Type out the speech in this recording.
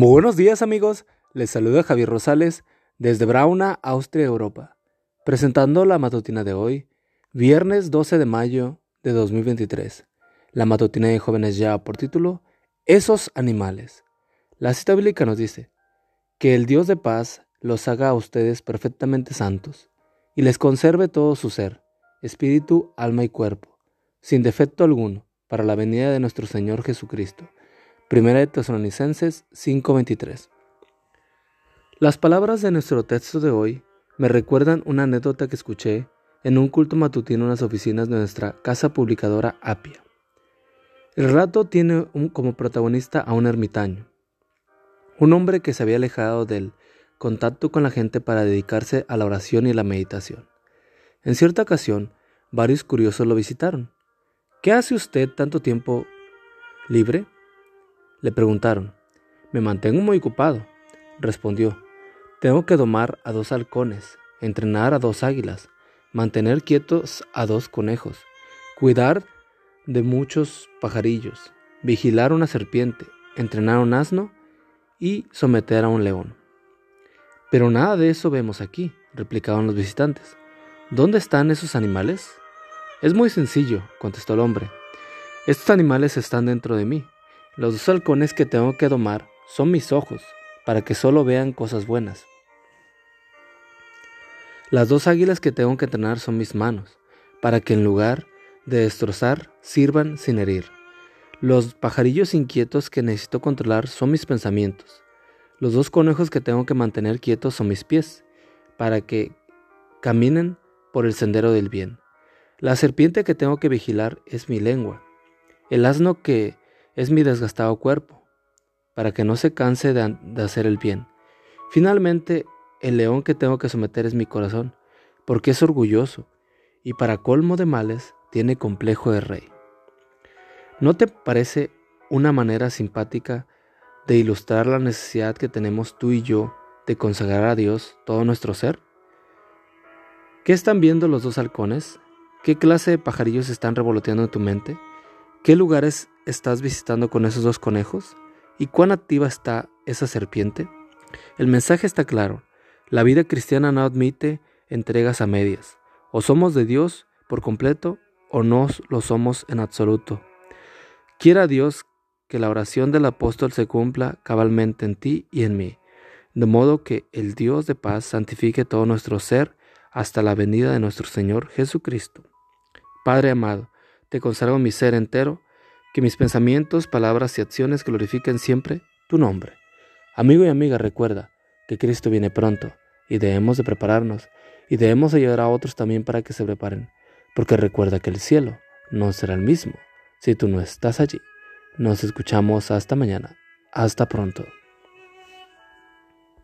Muy buenos días amigos, les saluda Javier Rosales desde Brauna, Austria, Europa, presentando la matutina de hoy, viernes 12 de mayo de 2023. La matutina de jóvenes ya por título, Esos animales. La cita bíblica nos dice, que el Dios de paz los haga a ustedes perfectamente santos, y les conserve todo su ser, espíritu, alma y cuerpo, sin defecto alguno, para la venida de nuestro Señor Jesucristo. Primera de Tesalonicenses 5:23. Las palabras de nuestro texto de hoy me recuerdan una anécdota que escuché en un culto matutino en las oficinas de nuestra casa publicadora Apia. El relato tiene como protagonista a un ermitaño, un hombre que se había alejado del contacto con la gente para dedicarse a la oración y la meditación. En cierta ocasión, varios curiosos lo visitaron. ¿Qué hace usted tanto tiempo libre? Le preguntaron. Me mantengo muy ocupado, respondió. Tengo que domar a dos halcones, entrenar a dos águilas, mantener quietos a dos conejos, cuidar de muchos pajarillos, vigilar una serpiente, entrenar a un asno y someter a un león. Pero nada de eso vemos aquí, replicaron los visitantes. ¿Dónde están esos animales? Es muy sencillo, contestó el hombre. Estos animales están dentro de mí, los dos halcones que tengo que domar son mis ojos, para que solo vean cosas buenas. Las dos águilas que tengo que entrenar son mis manos, para que en lugar de destrozar, sirvan sin herir. Los pajarillos inquietos que necesito controlar son mis pensamientos. Los dos conejos que tengo que mantener quietos son mis pies, para que caminen por el sendero del bien. La serpiente que tengo que vigilar es mi lengua. El asno que es mi desgastado cuerpo, para que no se canse de, hacer el bien. Finalmente, el león que tengo que someter es mi corazón, porque es orgulloso, y para colmo de males tiene complejo de rey. ¿No te parece una manera simpática de ilustrar la necesidad que tenemos tú y yo de consagrar a Dios todo nuestro ser? ¿Qué están viendo los dos halcones? ¿Qué clase de pajarillos están revoloteando en tu mente? ¿Qué lugares estás visitando con esos dos conejos? ¿Y cuán activa está esa serpiente? El mensaje está claro. La vida cristiana no admite entregas a medias. O somos de Dios por completo o no lo somos en absoluto. Quiera Dios que la oración del apóstol se cumpla cabalmente en ti y en mí, de modo que el Dios de paz santifique todo nuestro ser hasta la venida de nuestro Señor Jesucristo. Padre amado, te consagro mi ser entero, que mis pensamientos, palabras y acciones glorifiquen siempre tu nombre. Amigo y amiga, recuerda que Cristo viene pronto y debemos de prepararnos y debemos ayudar a otros también para que se preparen, porque recuerda que el cielo no será el mismo si tú no estás allí. Nos escuchamos hasta mañana. Hasta pronto.